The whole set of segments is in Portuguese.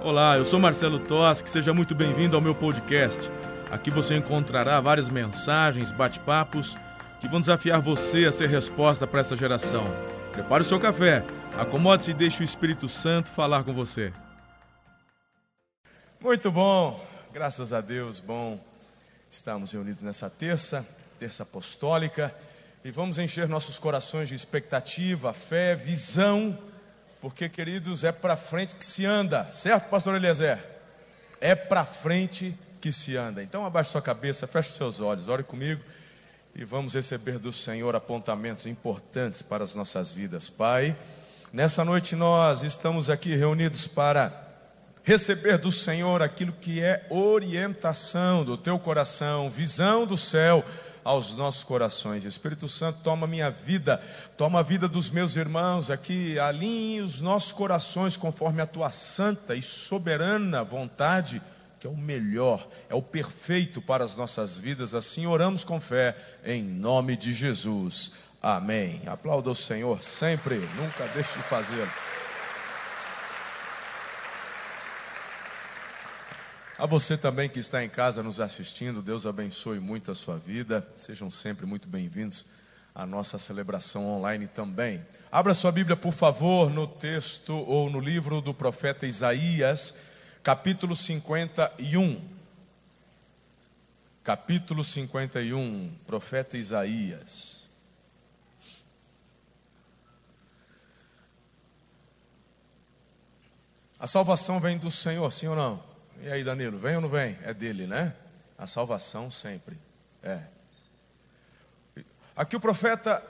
Olá, eu sou Marcelo Toschi, seja muito bem-vindo ao meu podcast. Aqui você encontrará várias mensagens, bate-papos que vão desafiar você a ser resposta para essa geração. Prepare o seu café, acomode-se e deixe o Espírito Santo falar com você. Muito bom, graças a Deus, bom. Estamos reunidos nessa terça, terça apostólica, e vamos encher nossos corações de expectativa, fé, visão porque, queridos, é para frente que se anda, certo, pastor Eliezer? É para frente que se anda. Então, abaixe sua cabeça, feche seus olhos, ore comigo e vamos receber do Senhor apontamentos importantes para as nossas vidas. Pai, nessa noite nós estamos aqui reunidos para receber do Senhor aquilo que é orientação do teu coração, visão do céu aos nossos corações. Espírito Santo, toma minha vida, toma a vida dos meus irmãos aqui, alinhe os nossos corações conforme a tua santa e soberana vontade, que é o melhor, é o perfeito para as nossas vidas. Assim oramos com fé, em nome de Jesus. Amém. Aplauda o Senhor sempre, nunca deixe de fazê-lo. A você também que está em casa nos assistindo, Deus abençoe muito a sua vida. Sejam sempre muito bem-vindos à nossa celebração online também. Abra sua Bíblia, por favor, no texto ou no livro do profeta Isaías, capítulo 51. Capítulo 51, profeta Isaías. A salvação vem do Senhor, sim ou não? E aí, Danilo, vem ou não vem? É dele, né? A salvação sempre. É. Aqui o profeta,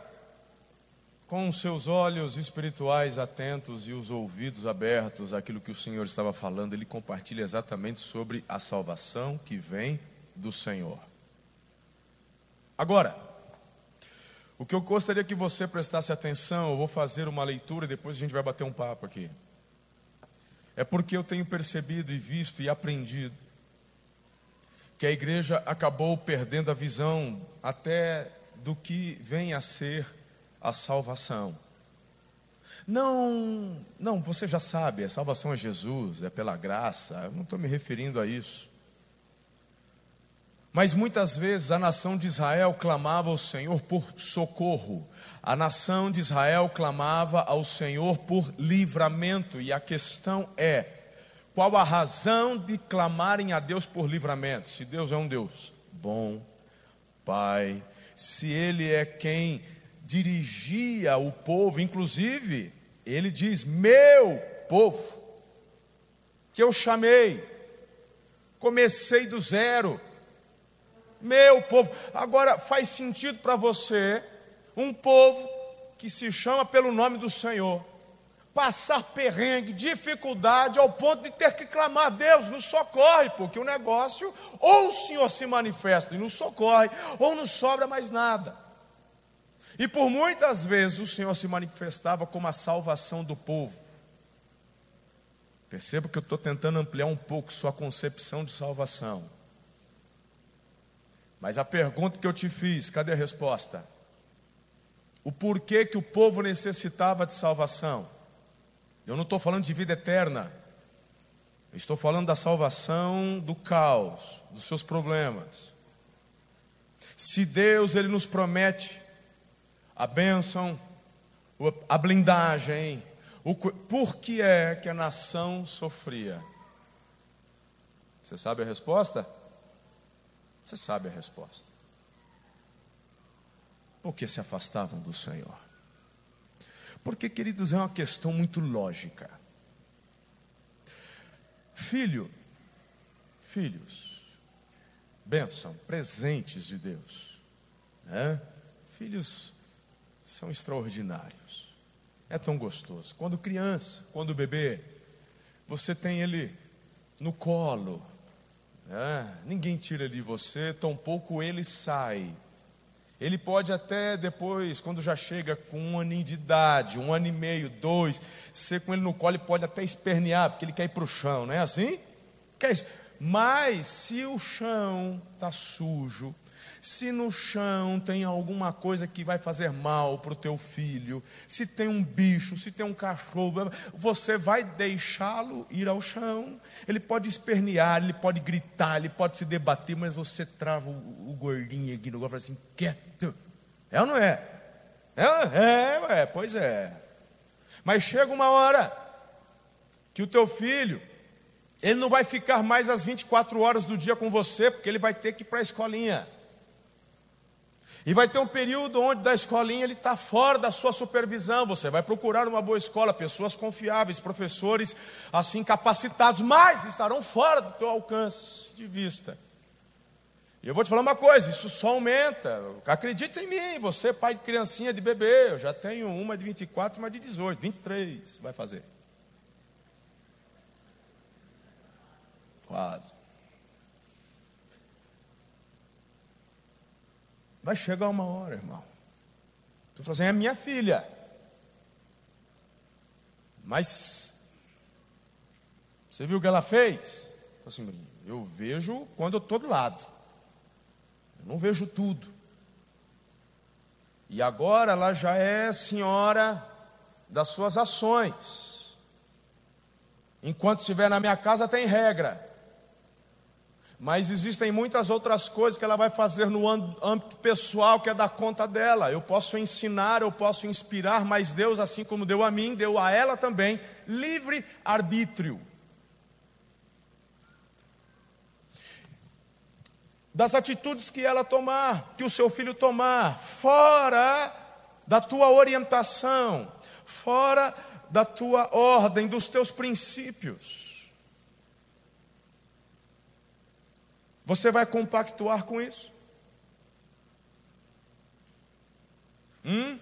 com os seus olhos espirituais atentos e os ouvidos abertos àquilo que o Senhor estava falando, ele compartilha exatamente sobre a salvação que vem do Senhor. Agora, o que eu gostaria que você prestasse atenção, eu vou fazer uma leitura e depois a gente vai bater um papo aqui é porque eu tenho percebido e visto e aprendido que a igreja acabou perdendo a visão até do que vem a ser a salvação. Não, não, você já sabe, a salvação é Jesus, é pela graça, eu não estou me referindo a isso. Mas muitas vezes a nação de Israel clamava ao Senhor por socorro, a nação de Israel clamava ao Senhor por livramento, e a questão é: qual a razão de clamarem a Deus por livramento? Se Deus é um Deus bom, Pai, se Ele é quem dirigia o povo, inclusive, Ele diz: Meu povo, que eu chamei, comecei do zero meu povo. Agora, faz sentido para você um povo que se chama pelo nome do Senhor passar perrengue, dificuldade, ao ponto de ter que clamar a Deus, nos socorre, porque o negócio, ou o Senhor se manifesta e nos socorre, ou não sobra mais nada. E por muitas vezes o Senhor se manifestava como a salvação do povo. Perceba que eu estou tentando ampliar um pouco sua concepção de salvação. Mas a pergunta que eu te fiz, cadê a resposta? O porquê que o povo necessitava de salvação? Eu não estou falando de vida eterna. Eu estou falando da salvação do caos, dos seus problemas. Se Deus ele nos promete a bênção, a blindagem, o, por que é que a nação sofria? Você sabe a resposta? Você sabe a resposta. Por que se afastavam do Senhor? Porque, queridos, é uma questão muito lógica. Filho, filhos, bênção, presentes de Deus. Né? Filhos são extraordinários. É tão gostoso. Quando criança, quando bebê, você tem ele no colo, é, ninguém tira de você, tampouco ele sai. Ele pode até depois, quando já chega com um aninho de idade, um ano e meio, dois, ser com ele no colo, ele pode até espernear, porque ele quer ir para o chão, não é assim? Quer isso. Mas se o chão está sujo, Se no chão tem alguma coisa que vai fazer mal para o teu filho, se tem um bicho, se tem um cachorro, você vai deixá-lo ir ao chão. Ele pode espernear, ele pode gritar, ele pode se debater, mas você trava o, o gordinho aqui no golpe assim: quieto. É ou não é? É, é, é, pois é. Mas chega uma hora que o teu filho, ele não vai ficar mais as 24 horas do dia com você, porque ele vai ter que ir para a escolinha. E vai ter um período onde da escolinha ele está fora da sua supervisão. Você vai procurar uma boa escola, pessoas confiáveis, professores assim capacitados, mas estarão fora do teu alcance de vista. E eu vou te falar uma coisa: isso só aumenta. Acredita em mim, você, pai de criancinha, de bebê. Eu já tenho uma de 24 e uma de 18, 23 vai fazer. Quase. Vai chegar uma hora, irmão. Tu fala assim, é minha filha. Mas você viu o que ela fez? Assim, eu vejo quando eu estou do lado. Eu não vejo tudo. E agora ela já é senhora das suas ações. Enquanto estiver na minha casa, tem regra. Mas existem muitas outras coisas que ela vai fazer no âmbito pessoal que é da conta dela. Eu posso ensinar, eu posso inspirar, mas Deus, assim como deu a mim, deu a ela também livre arbítrio. Das atitudes que ela tomar, que o seu filho tomar, fora da tua orientação, fora da tua ordem, dos teus princípios. Você vai compactuar com isso? Hum?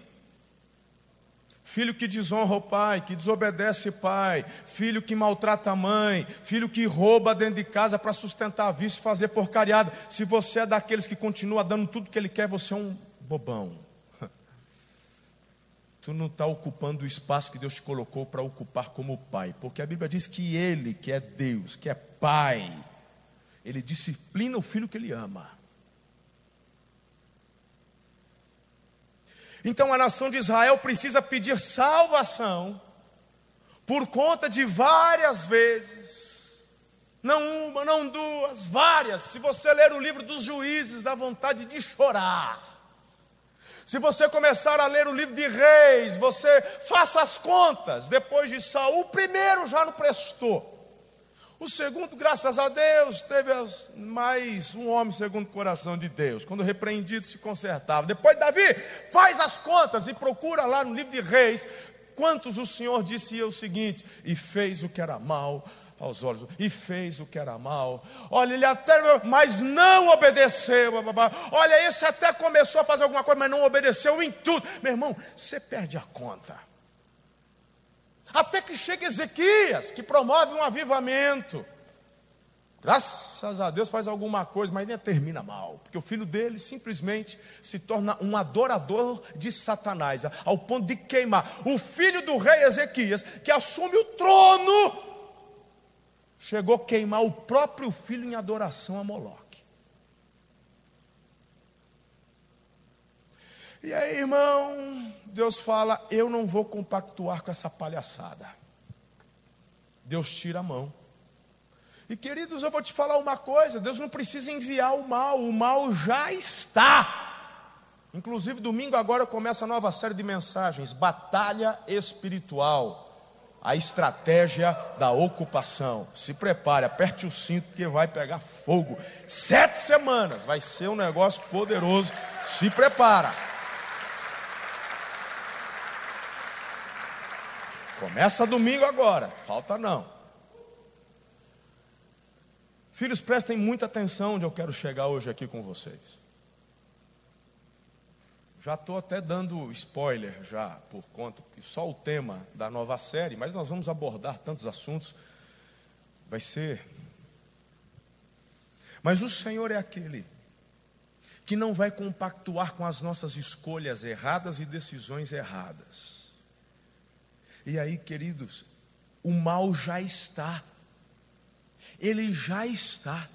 Filho que desonra o pai, que desobedece o pai, filho que maltrata a mãe, filho que rouba dentro de casa para sustentar a vício fazer porcariada. Se você é daqueles que continua dando tudo que ele quer, você é um bobão. Tu não está ocupando o espaço que Deus te colocou para ocupar como pai, porque a Bíblia diz que Ele, que é Deus, que é Pai, ele disciplina o filho que ele ama. Então a nação de Israel precisa pedir salvação por conta de várias vezes, não uma, não duas, várias. Se você ler o livro dos juízes, dá vontade de chorar. Se você começar a ler o livro de Reis, você faça as contas. Depois de Saul, primeiro já não prestou. O segundo, graças a Deus, teve mais um homem segundo o coração de Deus. Quando repreendido, se consertava. Depois, Davi faz as contas e procura lá no livro de Reis quantos o Senhor disse o seguinte: e fez o que era mal aos olhos, e fez o que era mal. Olha, ele até, mas não obedeceu. Olha, esse até começou a fazer alguma coisa, mas não obedeceu em tudo. Meu irmão, você perde a conta. Até que chega Ezequias, que promove um avivamento. Graças a Deus faz alguma coisa, mas ainda termina mal, porque o filho dele simplesmente se torna um adorador de Satanás, ao ponto de queimar. O filho do rei Ezequias, que assume o trono, chegou a queimar o próprio filho em adoração a Moloque. E aí, irmão, Deus fala: Eu não vou compactuar com essa palhaçada. Deus tira a mão. E queridos, eu vou te falar uma coisa: Deus não precisa enviar o mal, o mal já está. Inclusive, domingo agora começa a nova série de mensagens: Batalha Espiritual. A estratégia da ocupação. Se prepare, aperte o cinto que vai pegar fogo. Sete semanas, vai ser um negócio poderoso. Se prepara. Começa domingo agora, falta não. Filhos, prestem muita atenção onde eu quero chegar hoje aqui com vocês. Já estou até dando spoiler já, por conta que só o tema da nova série, mas nós vamos abordar tantos assuntos, vai ser. Mas o Senhor é aquele que não vai compactuar com as nossas escolhas erradas e decisões erradas. E aí, queridos, o mal já está. Ele já está.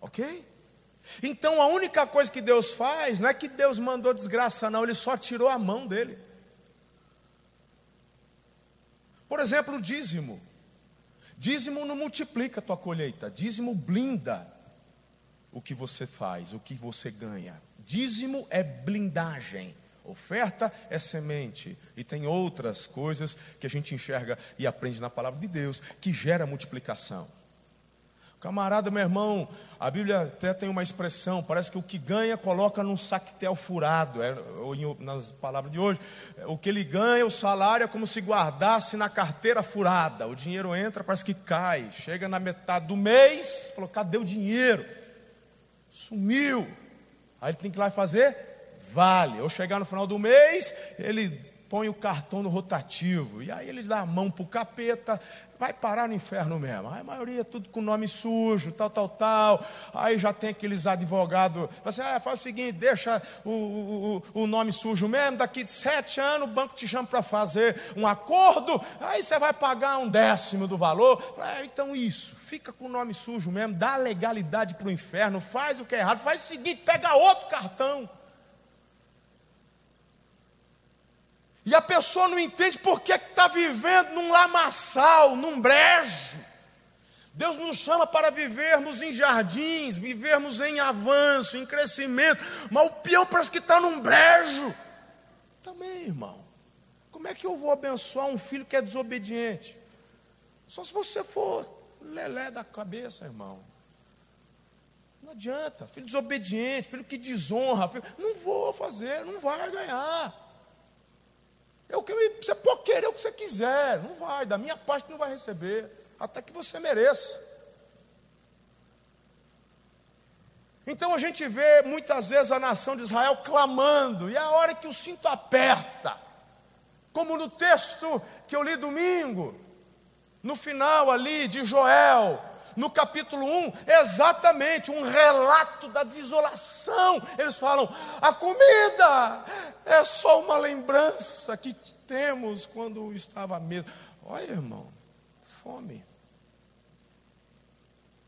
Ok? Então a única coisa que Deus faz não é que Deus mandou desgraça, não, Ele só tirou a mão dele. Por exemplo, o dízimo. Dízimo não multiplica a tua colheita, dízimo blinda o que você faz, o que você ganha. Dízimo é blindagem. Oferta é semente. E tem outras coisas que a gente enxerga e aprende na palavra de Deus que gera multiplicação. Camarada, meu irmão, a Bíblia até tem uma expressão, parece que o que ganha coloca num saquetel furado, é, nas palavras de hoje, o que ele ganha, o salário é como se guardasse na carteira furada, o dinheiro entra, parece que cai, chega na metade do mês, falou, cadê o dinheiro? Sumiu, aí ele tem que ir lá fazer vale, ou chegar no final do mês, ele põe o cartão no rotativo, e aí ele dá a mão para o capeta, vai parar no inferno mesmo. Aí a maioria é tudo com nome sujo, tal, tal, tal. Aí já tem aqueles advogados, você ah, faz o seguinte, deixa o, o, o nome sujo mesmo, daqui de sete anos o banco te chama para fazer um acordo, aí você vai pagar um décimo do valor. Ah, então isso, fica com o nome sujo mesmo, dá legalidade para o inferno, faz o que é errado, faz o seguinte, pega outro cartão. E a pessoa não entende por que está vivendo num lamaçal, num brejo. Deus nos chama para vivermos em jardins, vivermos em avanço, em crescimento, mas o peão parece que está num brejo. Também, irmão. Como é que eu vou abençoar um filho que é desobediente? Só se você for lelé da cabeça, irmão. Não adianta. Filho desobediente, filho que desonra. Filho... Não vou fazer, não vai ganhar. É que você pode querer o que você quiser, não vai, da minha parte não vai receber, até que você mereça. Então a gente vê muitas vezes a nação de Israel clamando, e é a hora que o cinto aperta, como no texto que eu li domingo, no final ali de Joel, no capítulo 1, exatamente um relato da desolação. Eles falam: a comida é só uma lembrança que temos quando estava à mesa. Olha, irmão, fome.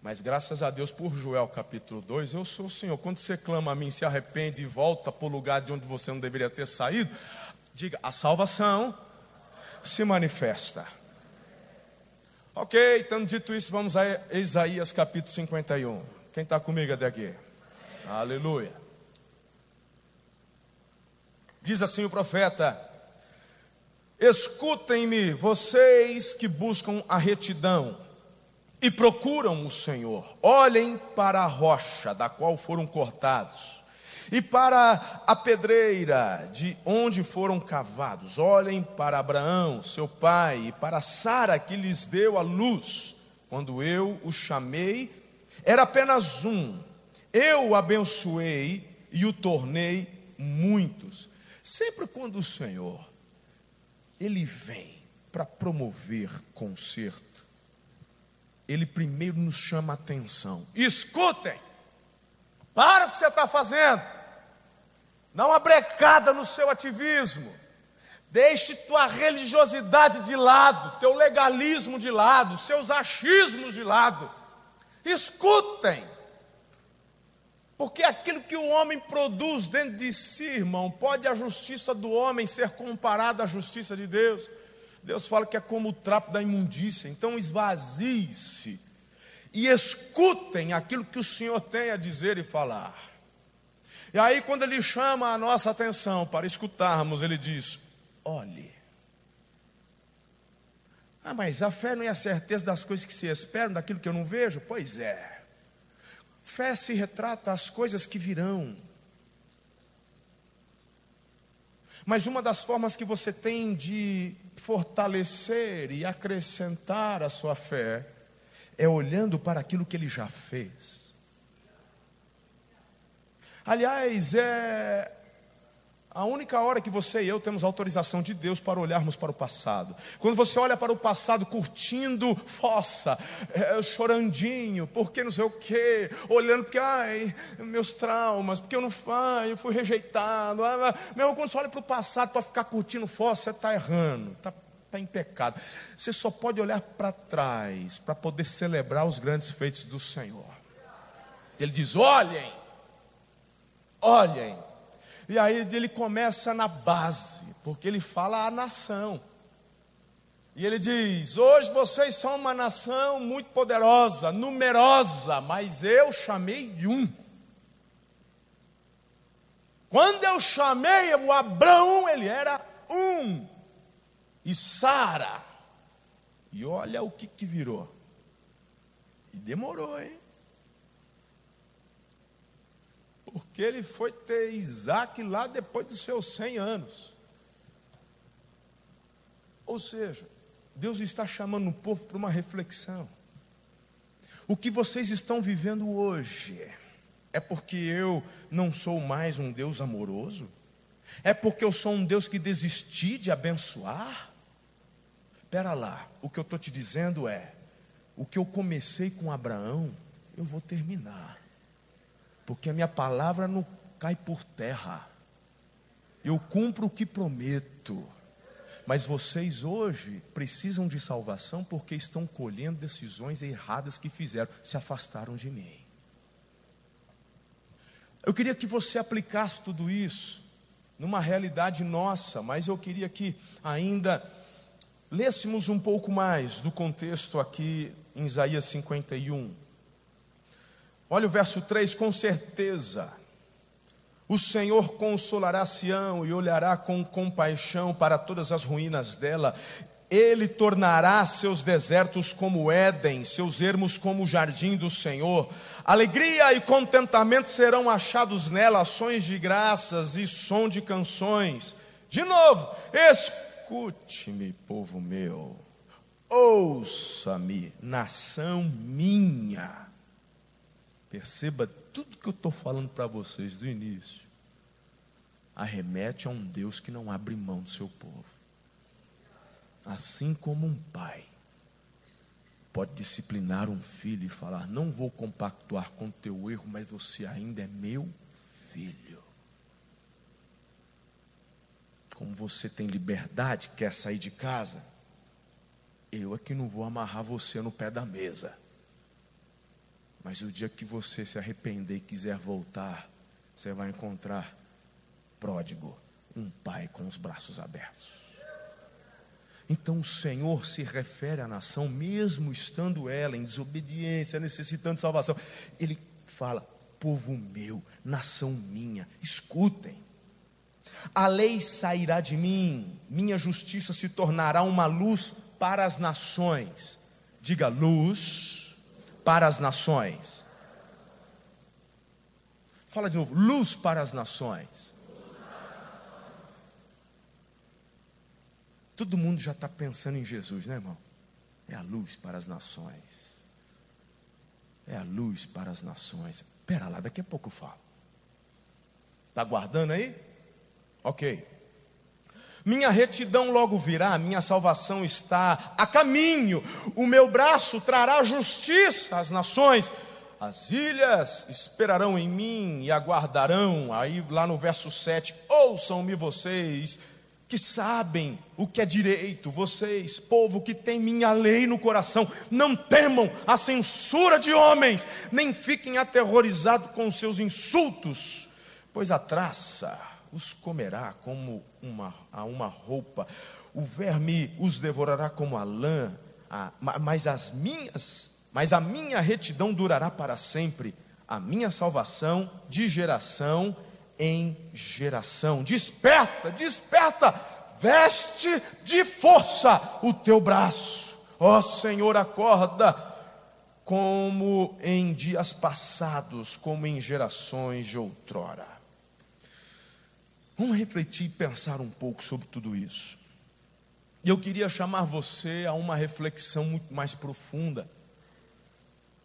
Mas graças a Deus por Joel capítulo 2, eu sou o Senhor. Quando você clama a mim, se arrepende e volta para o lugar de onde você não deveria ter saído, diga: a salvação se manifesta. Ok, tendo dito isso, vamos a Isaías capítulo 51. Quem está comigo até aqui? Aleluia. Diz assim o profeta: Escutem-me, vocês que buscam a retidão e procuram o Senhor, olhem para a rocha da qual foram cortados e para a pedreira de onde foram cavados. Olhem para Abraão, seu pai, e para Sara, que lhes deu a luz. Quando eu o chamei, era apenas um. Eu o abençoei e o tornei muitos. Sempre quando o Senhor, Ele vem para promover conserto, Ele primeiro nos chama a atenção. Escutem! Para o que você está fazendo. Dá uma brecada no seu ativismo. Deixe tua religiosidade de lado, teu legalismo de lado, seus achismos de lado. Escutem. Porque aquilo que o homem produz dentro de si, irmão, pode a justiça do homem ser comparada à justiça de Deus. Deus fala que é como o trapo da imundícia. Então esvazie-se e escutem aquilo que o Senhor tem a dizer e falar. E aí, quando ele chama a nossa atenção para escutarmos, ele diz: olhe. Ah, mas a fé não é a certeza das coisas que se esperam, daquilo que eu não vejo? Pois é. Fé se retrata as coisas que virão. Mas uma das formas que você tem de fortalecer e acrescentar a sua fé é olhando para aquilo que ele já fez. Aliás, é a única hora que você e eu temos autorização de Deus para olharmos para o passado. Quando você olha para o passado curtindo fossa, é, chorandinho, porque não sei o quê, olhando porque, ai, meus traumas, porque eu não ai, eu fui rejeitado. Ah, meu, quando você olha para o passado para ficar curtindo fossa, você está errando, está tá em pecado. Você só pode olhar para trás para poder celebrar os grandes feitos do Senhor. Ele diz: olhem olhem. E aí ele começa na base, porque ele fala a nação. E ele diz: Hoje vocês são uma nação muito poderosa, numerosa, mas eu chamei um. Quando eu chamei o Abraão, ele era um. E Sara. E olha o que, que virou. E demorou, hein? Porque ele foi ter Isaac lá depois dos seus 100 anos. Ou seja, Deus está chamando o povo para uma reflexão. O que vocês estão vivendo hoje é porque eu não sou mais um Deus amoroso? É porque eu sou um Deus que desisti de abençoar? Espera lá, o que eu estou te dizendo é: o que eu comecei com Abraão, eu vou terminar, porque a minha palavra não cai por terra, eu cumpro o que prometo. Mas vocês hoje precisam de salvação porque estão colhendo decisões erradas que fizeram, se afastaram de mim. Eu queria que você aplicasse tudo isso numa realidade nossa, mas eu queria que ainda lêssemos um pouco mais do contexto aqui em Isaías 51. Olha o verso 3: com certeza o Senhor consolará Sião e olhará com compaixão para todas as ruínas dela. Ele tornará seus desertos como Éden, seus ermos como o jardim do Senhor. Alegria e contentamento serão achados nela, ações de graças e som de canções. De novo, escute-me, povo meu, ouça-me, nação minha. Perceba tudo que eu estou falando para vocês do início arremete a um Deus que não abre mão do seu povo. Assim como um pai pode disciplinar um filho e falar: Não vou compactuar com teu erro, mas você ainda é meu filho. Como você tem liberdade, quer sair de casa, eu é que não vou amarrar você no pé da mesa. Mas o dia que você se arrepender e quiser voltar, você vai encontrar pródigo, um pai com os braços abertos. Então o Senhor se refere à nação, mesmo estando ela em desobediência, necessitando de salvação. Ele fala: povo meu, nação minha, escutem. A lei sairá de mim, minha justiça se tornará uma luz para as nações. Diga luz para as nações. Fala de novo, luz para as nações. Todo mundo já está pensando em Jesus, né, irmão? É a luz para as nações. É a luz para as nações. Espera lá, daqui a pouco eu falo. Está guardando aí? Ok. Minha retidão logo virá, minha salvação está a caminho, o meu braço trará justiça às nações, as ilhas esperarão em mim e aguardarão. Aí, lá no verso 7, ouçam-me vocês que sabem o que é direito, vocês, povo que tem minha lei no coração, não temam a censura de homens, nem fiquem aterrorizados com seus insultos, pois a traça os comerá como uma, a uma roupa, o verme os devorará como a lã, a, mas as minhas, mas a minha retidão durará para sempre, a minha salvação de geração em geração. Desperta, desperta, veste de força o teu braço, ó Senhor, acorda, como em dias passados, como em gerações de outrora. Vamos refletir e pensar um pouco sobre tudo isso. E eu queria chamar você a uma reflexão muito mais profunda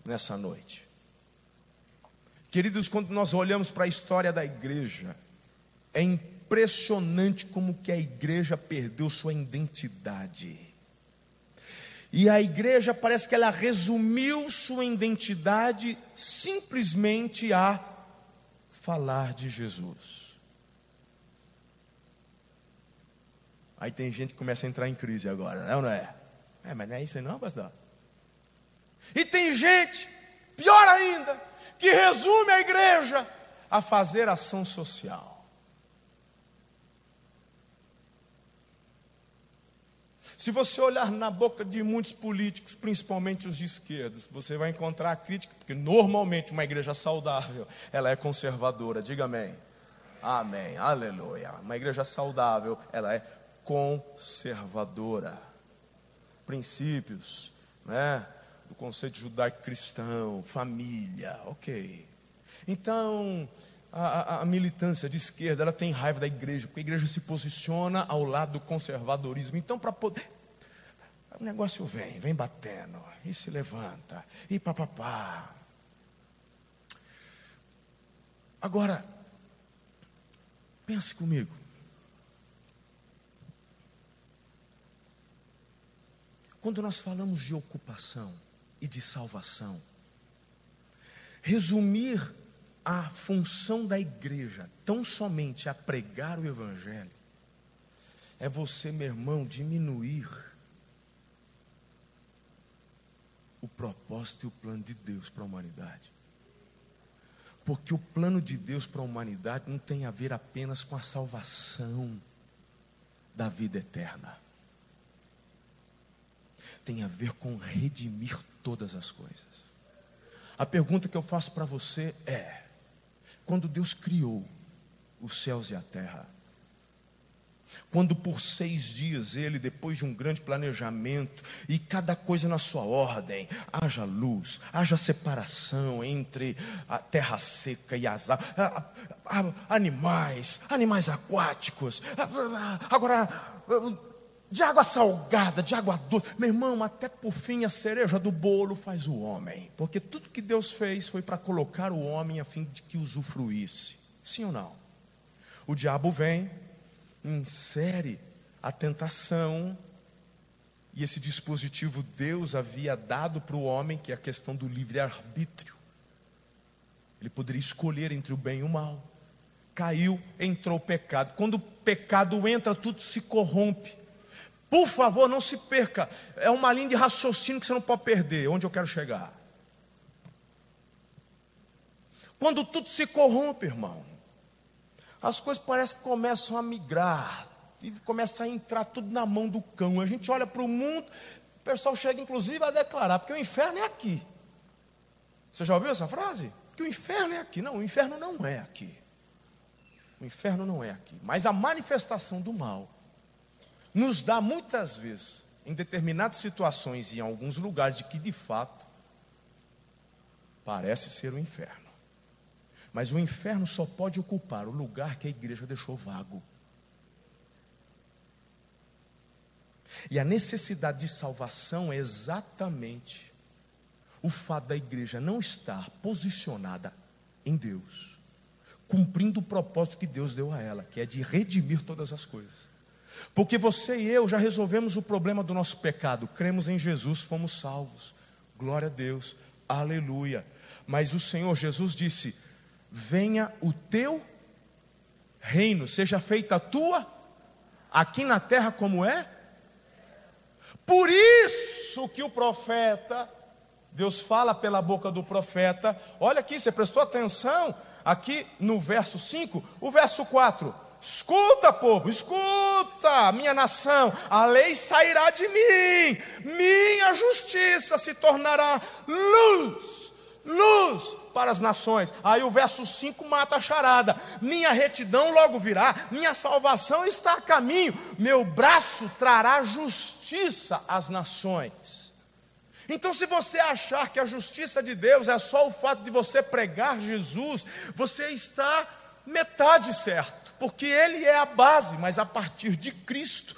nessa noite. Queridos, quando nós olhamos para a história da igreja, é impressionante como que a igreja perdeu sua identidade. E a igreja parece que ela resumiu sua identidade simplesmente a falar de Jesus. Aí tem gente que começa a entrar em crise agora, não, não é? É, mas não é isso aí não, pastor? E tem gente, pior ainda, que resume a igreja a fazer ação social. Se você olhar na boca de muitos políticos, principalmente os de esquerda, você vai encontrar a crítica, porque normalmente uma igreja saudável, ela é conservadora. Diga amém. Amém. Aleluia. Uma igreja saudável, ela é conservadora. Princípios, né? Do conceito judaico-cristão, família, ok. Então, a, a, a, militância de esquerda ela tem raiva da igreja, porque a igreja se posiciona ao lado do conservadorismo. Então, para poder. O negócio vem, vem batendo, e se levanta, e papapá. Agora, pense comigo. Quando nós falamos de ocupação e de salvação, resumir a função da igreja tão somente a pregar o Evangelho, é você, meu irmão, diminuir o propósito e o plano de Deus para a humanidade. Porque o plano de Deus para a humanidade não tem a ver apenas com a salvação da vida eterna. Tem a ver com redimir todas as coisas. A pergunta que eu faço para você é: quando Deus criou os céus e a terra, quando por seis dias ele, depois de um grande planejamento e cada coisa na sua ordem, haja luz, haja separação entre a terra seca e as animais, animais aquáticos, agora de água salgada, de água doce. Meu irmão, até por fim a cereja do bolo faz o homem. Porque tudo que Deus fez foi para colocar o homem a fim de que usufruísse. Sim ou não? O diabo vem, insere a tentação, e esse dispositivo Deus havia dado para o homem, que é a questão do livre-arbítrio. Ele poderia escolher entre o bem e o mal. Caiu, entrou o pecado. Quando o pecado entra, tudo se corrompe. Por favor, não se perca. É uma linha de raciocínio que você não pode perder. Onde eu quero chegar? Quando tudo se corrompe, irmão, as coisas parecem que começam a migrar e começa a entrar tudo na mão do cão. A gente olha para o mundo, o pessoal chega inclusive a declarar, porque o inferno é aqui. Você já ouviu essa frase? Que o inferno é aqui. Não, o inferno não é aqui. O inferno não é aqui. Mas a manifestação do mal nos dá muitas vezes, em determinadas situações e em alguns lugares, de que de fato parece ser o inferno. Mas o inferno só pode ocupar o lugar que a igreja deixou vago. E a necessidade de salvação é exatamente o fato da igreja não estar posicionada em Deus, cumprindo o propósito que Deus deu a ela, que é de redimir todas as coisas. Porque você e eu já resolvemos o problema do nosso pecado, cremos em Jesus, fomos salvos. Glória a Deus, aleluia. Mas o Senhor Jesus disse: Venha o teu reino, seja feita a tua, aqui na terra como é. Por isso que o profeta, Deus fala pela boca do profeta, olha aqui, você prestou atenção, aqui no verso 5, o verso 4 Escuta, povo, escuta, minha nação, a lei sairá de mim, minha justiça se tornará luz, luz para as nações. Aí o verso 5 mata a charada: minha retidão logo virá, minha salvação está a caminho, meu braço trará justiça às nações. Então, se você achar que a justiça de Deus é só o fato de você pregar Jesus, você está metade certo porque Ele é a base, mas a partir de Cristo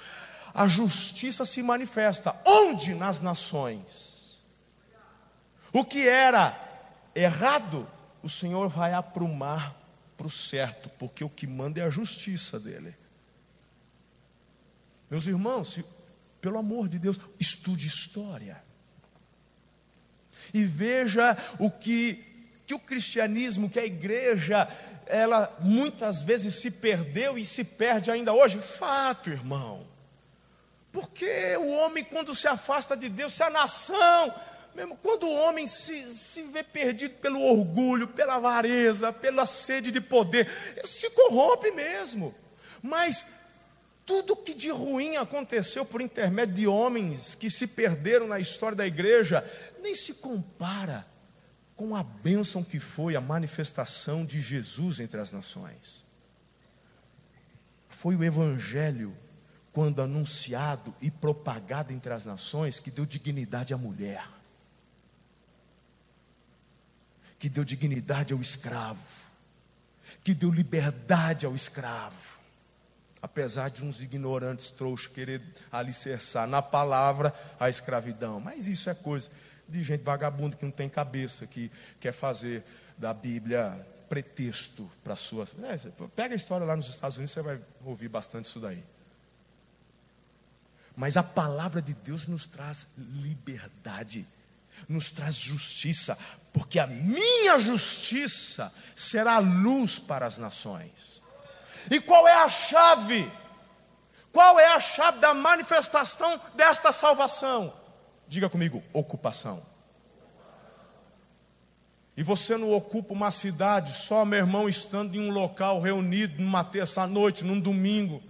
a justiça se manifesta. Onde? Nas nações. O que era errado, o Senhor vai aprumar para o certo, porque o que manda é a justiça dele. Meus irmãos, se, pelo amor de Deus, estude história. E veja o que, que o cristianismo, que a igreja ela muitas vezes se perdeu e se perde ainda hoje? Fato, irmão. Porque o homem, quando se afasta de Deus, se a nação mesmo, quando o homem se, se vê perdido pelo orgulho, pela avareza, pela sede de poder, ele se corrompe mesmo. Mas tudo que de ruim aconteceu por intermédio de homens que se perderam na história da igreja, nem se compara com a bênção que foi a manifestação de Jesus entre as nações. Foi o Evangelho, quando anunciado e propagado entre as nações, que deu dignidade à mulher, que deu dignidade ao escravo, que deu liberdade ao escravo apesar de uns ignorantes trouxas querer alicerçar na palavra a escravidão. Mas isso é coisa de gente vagabunda que não tem cabeça, que quer fazer da Bíblia pretexto para sua. É, pega a história lá nos Estados Unidos, você vai ouvir bastante isso daí. Mas a palavra de Deus nos traz liberdade, nos traz justiça, porque a minha justiça será luz para as nações. E qual é a chave? Qual é a chave da manifestação desta salvação? Diga comigo: ocupação. E você não ocupa uma cidade só, meu irmão, estando em um local reunido numa terça-noite, num domingo.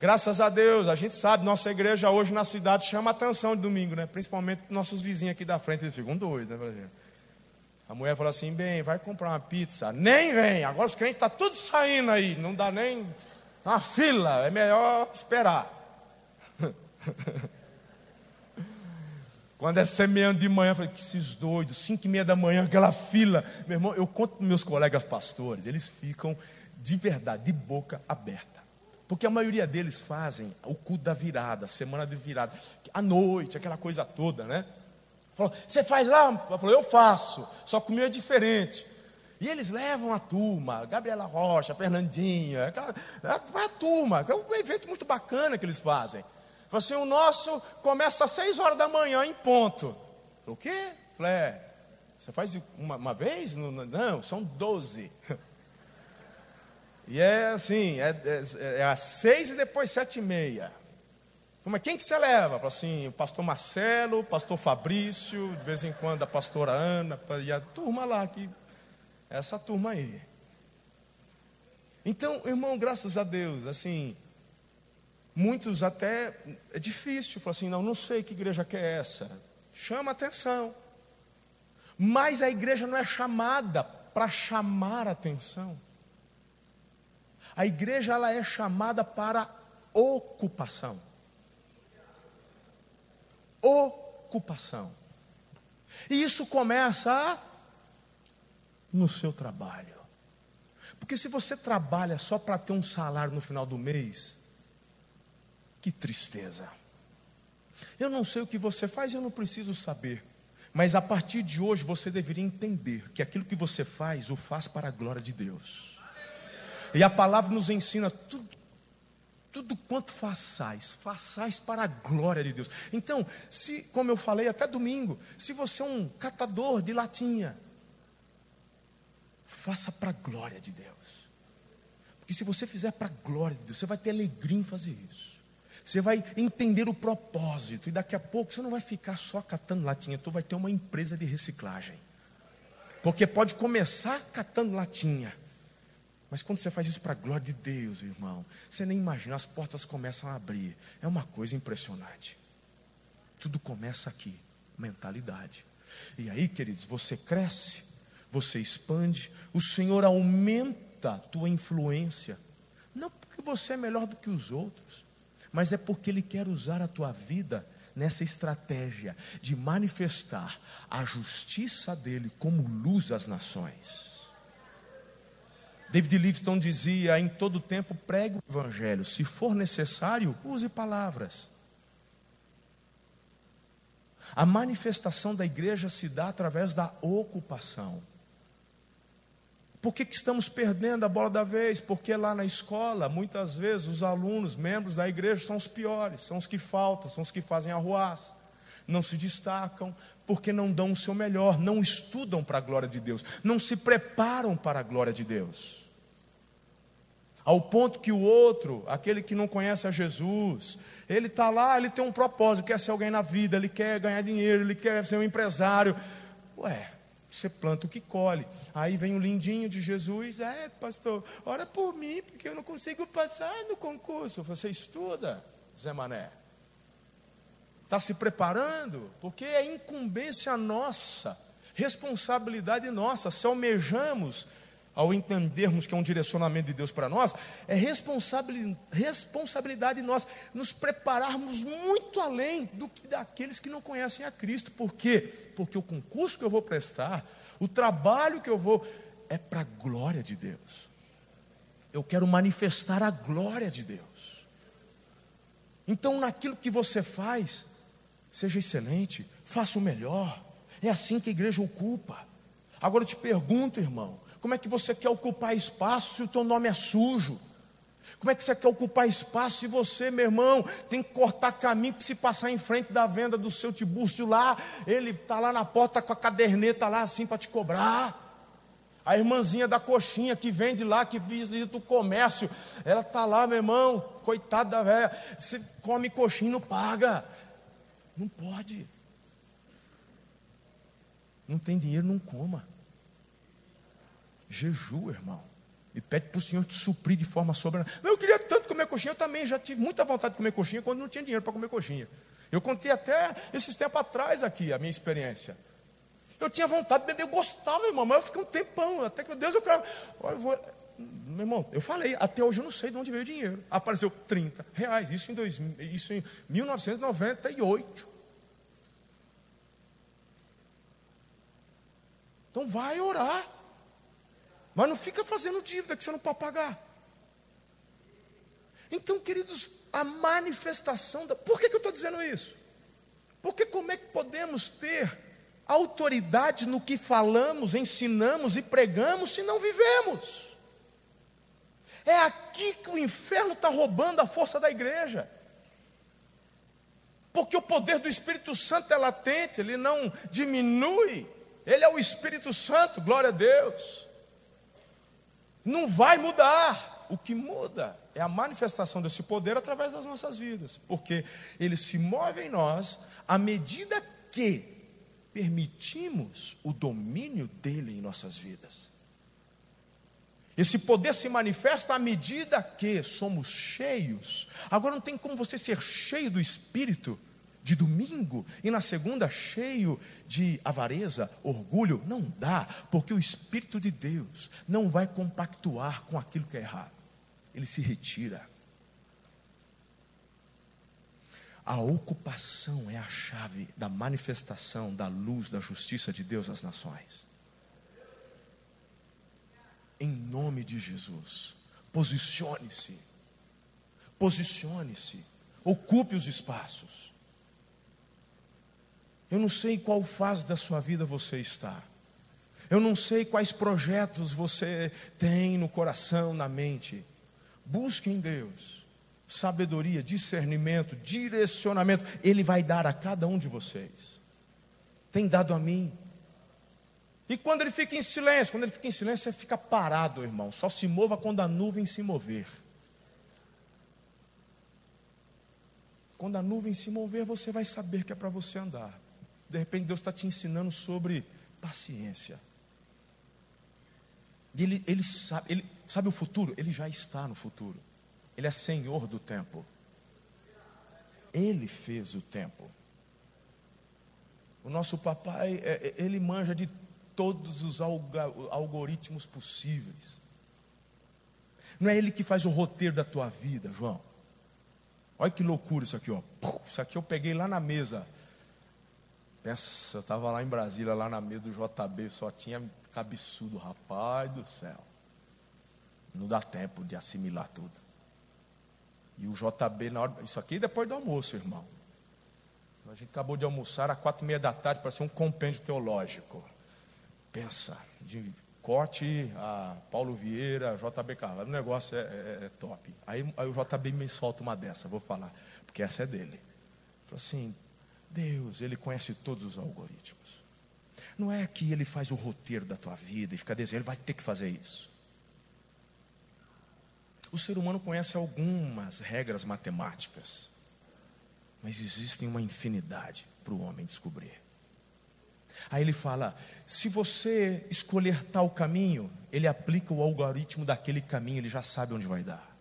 Graças a Deus, a gente sabe, nossa igreja hoje na cidade chama atenção de domingo, né? Principalmente nossos vizinhos aqui da frente, eles ficam doidos, né, a mulher falou assim: bem, vai comprar uma pizza. Nem vem, agora os crentes estão tá tudo saindo aí, não dá nem uma fila, é melhor esperar. Quando é semeando de manhã, eu falei, que esses doidos, cinco e meia da manhã, aquela fila. Meu irmão, eu conto para meus colegas pastores, eles ficam de verdade, de boca aberta. Porque a maioria deles fazem o culto da virada, semana de virada, à noite, aquela coisa toda, né? Falou, você faz lá? Eu falei, eu faço, só que o meu é diferente. E eles levam a turma, Gabriela Rocha, Fernandinha, aquela, a, a turma, é um evento muito bacana que eles fazem. Assim, o nosso começa às seis horas da manhã em ponto. O quê? Falei, é, você faz uma, uma vez? Não, são doze. E é assim, é, é, é às seis e depois sete e meia. Mas quem que você leva? Fala assim, o pastor Marcelo, o pastor Fabrício, de vez em quando a pastora Ana, e a turma lá, que, essa turma aí. Então, irmão, graças a Deus, assim, muitos até, é difícil, falar assim, não, não sei que igreja que é essa. Chama atenção. Mas a igreja não é chamada para chamar atenção. A igreja ela é chamada para ocupação ocupação. E isso começa no seu trabalho. Porque se você trabalha só para ter um salário no final do mês, que tristeza. Eu não sei o que você faz, eu não preciso saber. Mas a partir de hoje você deveria entender que aquilo que você faz, o faz para a glória de Deus. E a palavra nos ensina tudo, tudo quanto façais, façais para a glória de Deus. Então, se, como eu falei até domingo, se você é um catador de latinha, faça para a glória de Deus. Porque se você fizer para a glória de Deus, você vai ter alegria em fazer isso. Você vai entender o propósito e daqui a pouco você não vai ficar só catando latinha, tu vai ter uma empresa de reciclagem. Porque pode começar catando latinha, mas quando você faz isso para a glória de Deus, irmão, você nem imagina, as portas começam a abrir. É uma coisa impressionante. Tudo começa aqui, mentalidade. E aí, queridos, você cresce, você expande, o Senhor aumenta a tua influência. Não porque você é melhor do que os outros, mas é porque Ele quer usar a tua vida nessa estratégia de manifestar a justiça dele como luz às nações. David Livingstone dizia: em todo tempo pregue o evangelho, se for necessário, use palavras. A manifestação da igreja se dá através da ocupação. Por que, que estamos perdendo a bola da vez? Porque lá na escola, muitas vezes, os alunos, membros da igreja, são os piores, são os que faltam, são os que fazem arruaça, não se destacam, porque não dão o seu melhor, não estudam para a glória de Deus, não se preparam para a glória de Deus. Ao ponto que o outro, aquele que não conhece a Jesus, ele está lá, ele tem um propósito, quer ser alguém na vida, ele quer ganhar dinheiro, ele quer ser um empresário. Ué, você planta o que colhe. Aí vem o lindinho de Jesus, é, pastor, ora por mim, porque eu não consigo passar no concurso. Você estuda, Zé Mané. Está se preparando? Porque é incumbência nossa, responsabilidade nossa, se almejamos ao entendermos que é um direcionamento de Deus para nós, é responsabilidade nossa nos prepararmos muito além do que daqueles que não conhecem a Cristo. Por quê? Porque o concurso que eu vou prestar, o trabalho que eu vou, é para a glória de Deus. Eu quero manifestar a glória de Deus. Então, naquilo que você faz, seja excelente, faça o melhor. É assim que a igreja ocupa. Agora eu te pergunto, irmão, como é que você quer ocupar espaço se o teu nome é sujo? Como é que você quer ocupar espaço se você, meu irmão, tem que cortar caminho para se passar em frente da venda do seu tibúrcio lá? Ele está lá na porta com a caderneta lá assim para te cobrar. A irmãzinha da coxinha que vende lá, que visita o comércio, ela está lá, meu irmão, coitada da velha, você come coxinha e não paga. Não pode. Não tem dinheiro, não coma. Jejua, irmão. E pede para o Senhor te suprir de forma sobrenatural. Eu queria tanto comer coxinha, eu também já tive muita vontade de comer coxinha quando não tinha dinheiro para comer coxinha. Eu contei até esses tempos atrás aqui a minha experiência. Eu tinha vontade de beber, eu gostava, irmão, mas eu fiquei um tempão, até que Deus eu quero. Eu vou... Meu irmão, eu falei, até hoje eu não sei de onde veio o dinheiro. Apareceu 30 reais, isso em, dois, isso em 1998. Então vai orar. Mas não fica fazendo dívida que você não pode pagar. Então, queridos, a manifestação da. Por que, que eu estou dizendo isso? Porque como é que podemos ter autoridade no que falamos, ensinamos e pregamos se não vivemos? É aqui que o inferno está roubando a força da igreja. Porque o poder do Espírito Santo é latente, ele não diminui, ele é o Espírito Santo, glória a Deus não vai mudar. O que muda é a manifestação desse poder através das nossas vidas, porque ele se move em nós à medida que permitimos o domínio dele em nossas vidas. Esse poder se manifesta à medida que somos cheios. Agora não tem como você ser cheio do Espírito de domingo e na segunda cheio de avareza, orgulho, não dá, porque o Espírito de Deus não vai compactuar com aquilo que é errado, ele se retira. A ocupação é a chave da manifestação da luz da justiça de Deus às nações. Em nome de Jesus, posicione-se, posicione-se, ocupe os espaços. Eu não sei qual fase da sua vida você está. Eu não sei quais projetos você tem no coração, na mente. Busque em Deus sabedoria, discernimento, direcionamento. Ele vai dar a cada um de vocês. Tem dado a mim. E quando ele fica em silêncio, quando ele fica em silêncio, você fica parado, irmão. Só se mova quando a nuvem se mover. Quando a nuvem se mover, você vai saber que é para você andar. De repente Deus está te ensinando sobre paciência. Ele, ele, sabe, ele sabe o futuro? Ele já está no futuro. Ele é senhor do tempo. Ele fez o tempo. O nosso papai, é, é, ele manja de todos os algoritmos possíveis. Não é ele que faz o roteiro da tua vida, João. Olha que loucura isso aqui, ó. Isso aqui eu peguei lá na mesa Pensa, eu estava lá em Brasília, lá na mesa do JB, só tinha cabeçudo, rapaz do céu. Não dá tempo de assimilar tudo. E o JB, na hora, isso aqui depois do almoço, irmão. A gente acabou de almoçar às quatro e meia da tarde para ser um compêndio teológico. Pensa, de corte a Paulo Vieira, JB Carvalho, o negócio é, é, é top. Aí, aí, o JB me solta uma dessa, vou falar, porque essa é dele. Falou assim, Deus, Ele conhece todos os algoritmos. Não é que Ele faz o roteiro da tua vida e fica dizendo, Ele vai ter que fazer isso. O ser humano conhece algumas regras matemáticas, mas existem uma infinidade para o homem descobrir. Aí ele fala: se você escolher tal caminho, ele aplica o algoritmo daquele caminho, ele já sabe onde vai dar.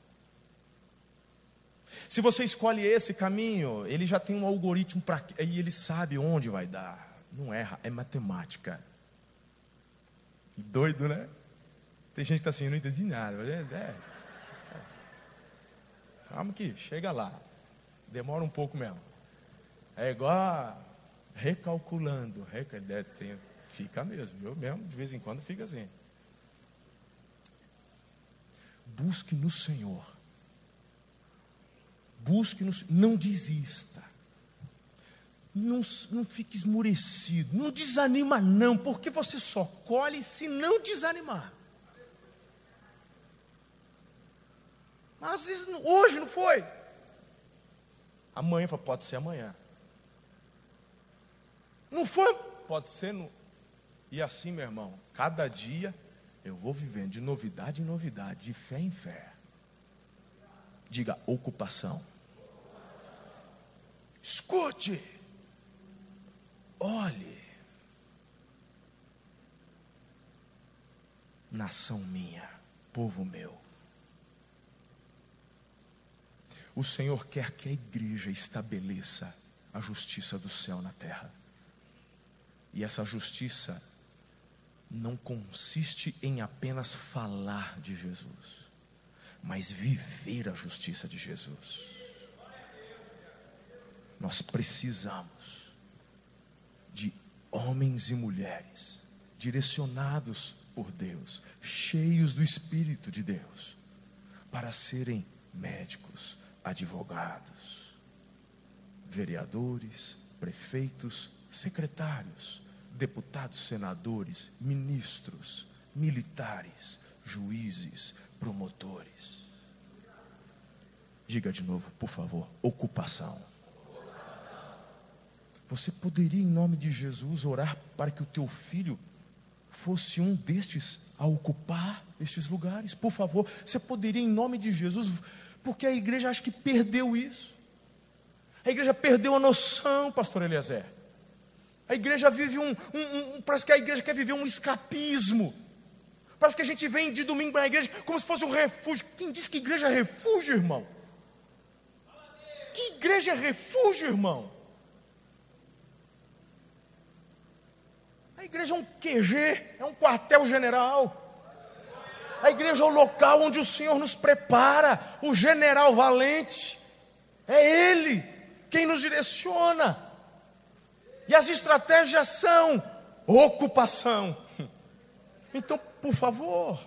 Se você escolhe esse caminho, ele já tem um algoritmo para e ele sabe onde vai dar. Não erra, é matemática. Doido, né? Tem gente que está assim, eu não entendi nada. É, é. Calma que chega lá. Demora um pouco mesmo. É igual recalculando. Tem, fica mesmo. Eu mesmo, de vez em quando, fica assim. Busque no Senhor. Busque. Não desista. Não, não fique esmurecido. Não desanima, não, porque você só colhe se não desanimar. Mas às vezes, hoje não foi. Amanhã pode ser amanhã. Não foi? Pode ser no. E assim, meu irmão, cada dia eu vou vivendo de novidade em novidade, de fé em fé. Diga ocupação. Escute. Olhe. Nação minha, povo meu. O Senhor quer que a igreja estabeleça a justiça do céu na terra. E essa justiça não consiste em apenas falar de Jesus, mas viver a justiça de Jesus. Nós precisamos de homens e mulheres direcionados por Deus, cheios do Espírito de Deus, para serem médicos, advogados, vereadores, prefeitos, secretários, deputados, senadores, ministros, militares, juízes, promotores. Diga de novo, por favor, ocupação. Você poderia, em nome de Jesus, orar para que o teu filho fosse um destes a ocupar estes lugares? Por favor, você poderia, em nome de Jesus, porque a igreja acha que perdeu isso. A igreja perdeu a noção, pastor Eliezer. A igreja vive um, um, um, Parece que a igreja quer viver um escapismo. Parece que a gente vem de domingo para a igreja como se fosse um refúgio. Quem disse que igreja é refúgio, irmão? Que igreja é refúgio, irmão? A igreja é um QG, é um quartel-general. A igreja é o local onde o Senhor nos prepara, o general valente. É Ele quem nos direciona. E as estratégias são ocupação. Então, por favor,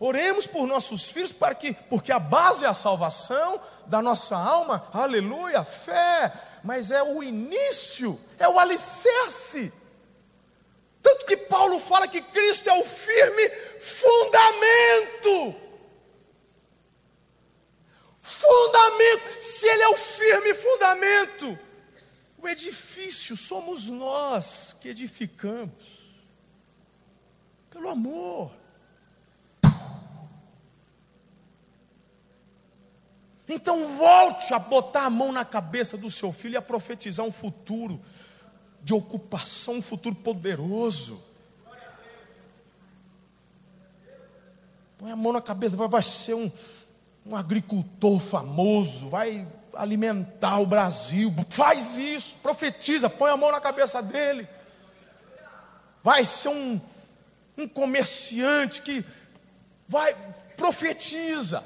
oremos por nossos filhos para que, porque a base é a salvação da nossa alma, aleluia, fé, mas é o início, é o alicerce. Tanto que Paulo fala que Cristo é o firme fundamento. Fundamento, se Ele é o firme fundamento, o edifício somos nós que edificamos. Pelo amor. Então volte a botar a mão na cabeça do seu filho e a profetizar um futuro de ocupação, um futuro poderoso. Põe a mão na cabeça, vai, ser um, um agricultor famoso, vai alimentar o Brasil. Faz isso, profetiza, põe a mão na cabeça dele. Vai ser um, um comerciante que vai, profetiza.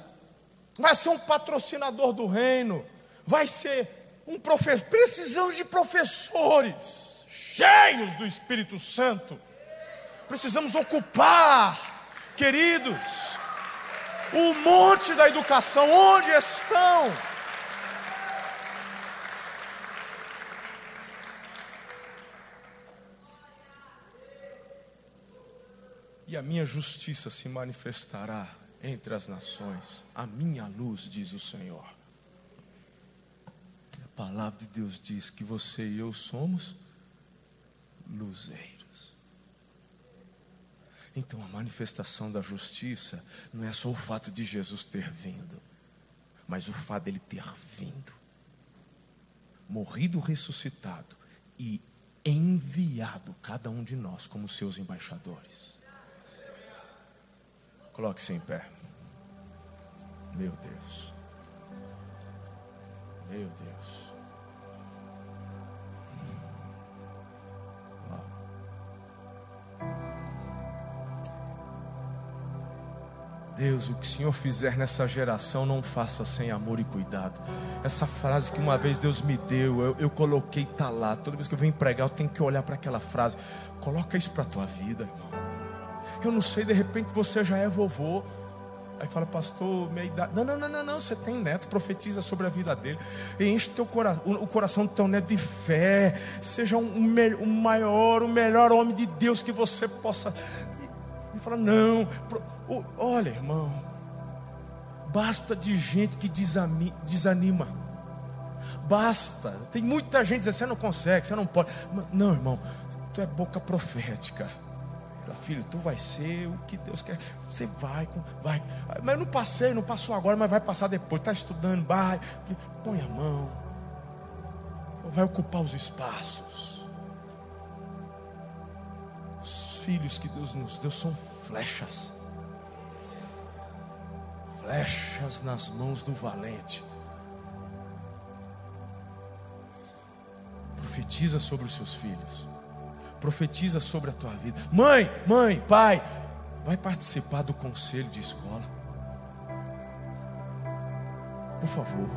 Vai ser um patrocinador do reino. Vai ser um professor. Precisamos de professores cheios do Espírito Santo. Precisamos ocupar, queridos, o monte da educação. Onde estão? e a minha justiça se manifestará entre as nações, a minha luz, diz o Senhor. Palavra de Deus diz que você e eu somos luzeiros. Então a manifestação da justiça não é só o fato de Jesus ter vindo, mas o fato dele ter vindo, morrido, ressuscitado e enviado cada um de nós como seus embaixadores. Coloque-se em pé. Meu Deus. Meu Deus. Deus, o que o Senhor fizer nessa geração, não faça sem amor e cuidado. Essa frase que uma vez Deus me deu, eu, eu coloquei, está lá. Toda vez que eu venho pregar, eu tenho que olhar para aquela frase. Coloca isso para a tua vida, irmão. Eu não sei, de repente você já é vovô. Aí fala, pastor, minha idade. Não, não, não, não, não. Você tem neto, profetiza sobre a vida dele. Enche teu cora... o coração do teu neto de fé. Seja um, um maior, o melhor homem de Deus que você possa. E fala, não. Olha, irmão, basta de gente que desanima. Basta. Tem muita gente dizendo, você não consegue, você não pode. Não, irmão, tu é boca profética. Filho, tu vai ser o que Deus quer. Você vai, vai. Mas eu não passei, não passou agora, mas vai passar depois. Está estudando, vai. Põe a mão. Vai ocupar os espaços. Os filhos que Deus nos deu são flechas flechas nas mãos do valente. Profetiza sobre os seus filhos. Profetiza sobre a tua vida. Mãe, mãe, pai, vai participar do conselho de escola. Por favor.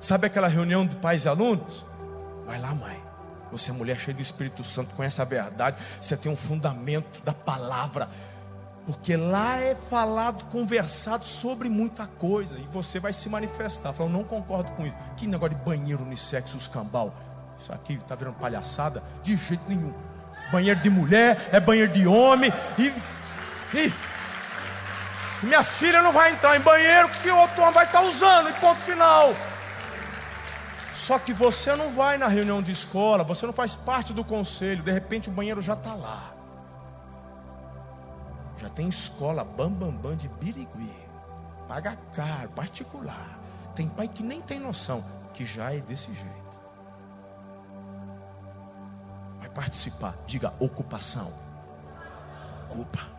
Sabe aquela reunião de pais e alunos? Vai lá, mãe. Você é mulher cheia do Espírito Santo, conhece a verdade, você tem um fundamento da palavra. Porque lá é falado, conversado sobre muita coisa. E você vai se manifestar. Falando, não concordo com isso. Que negócio de banheiro unissex, os cambal. Isso aqui está virando palhaçada? De jeito nenhum. Banheiro de mulher, é banheiro de homem. E, e minha filha não vai entrar em banheiro que o outro homem vai estar usando. E ponto final. Só que você não vai na reunião de escola, você não faz parte do conselho. De repente o banheiro já está lá. Já tem escola bambambam bam, bam de Birigui. Paga caro, particular. Tem pai que nem tem noção que já é desse jeito. Participar. Diga ocupação. Ocupa.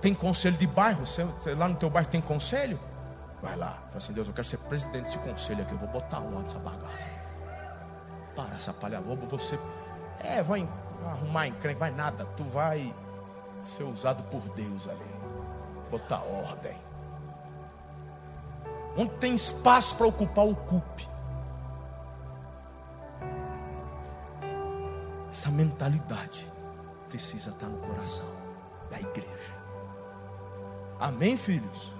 Tem conselho de bairro? Você, lá no teu bairro tem conselho? Vai lá. Fala assim, Deus, eu quero ser presidente desse conselho aqui. Eu vou botar onde essa bagaça. Para essa palhavôba, você. É, vai arrumar encrenca, vai nada. Tu vai ser usado por Deus ali. Botar ordem. Onde tem espaço para ocupar, ocupe. Essa mentalidade precisa estar no coração da igreja. Amém, filhos?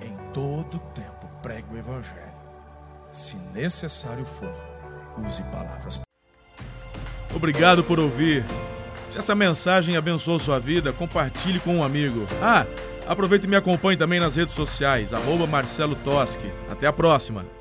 Em todo tempo pregue o Evangelho. Se necessário for, use palavras. Obrigado por ouvir. Se essa mensagem abençoou sua vida, compartilhe com um amigo. Ah, aproveite e me acompanhe também nas redes sociais, arroba Marcelo Toschi. Até a próxima!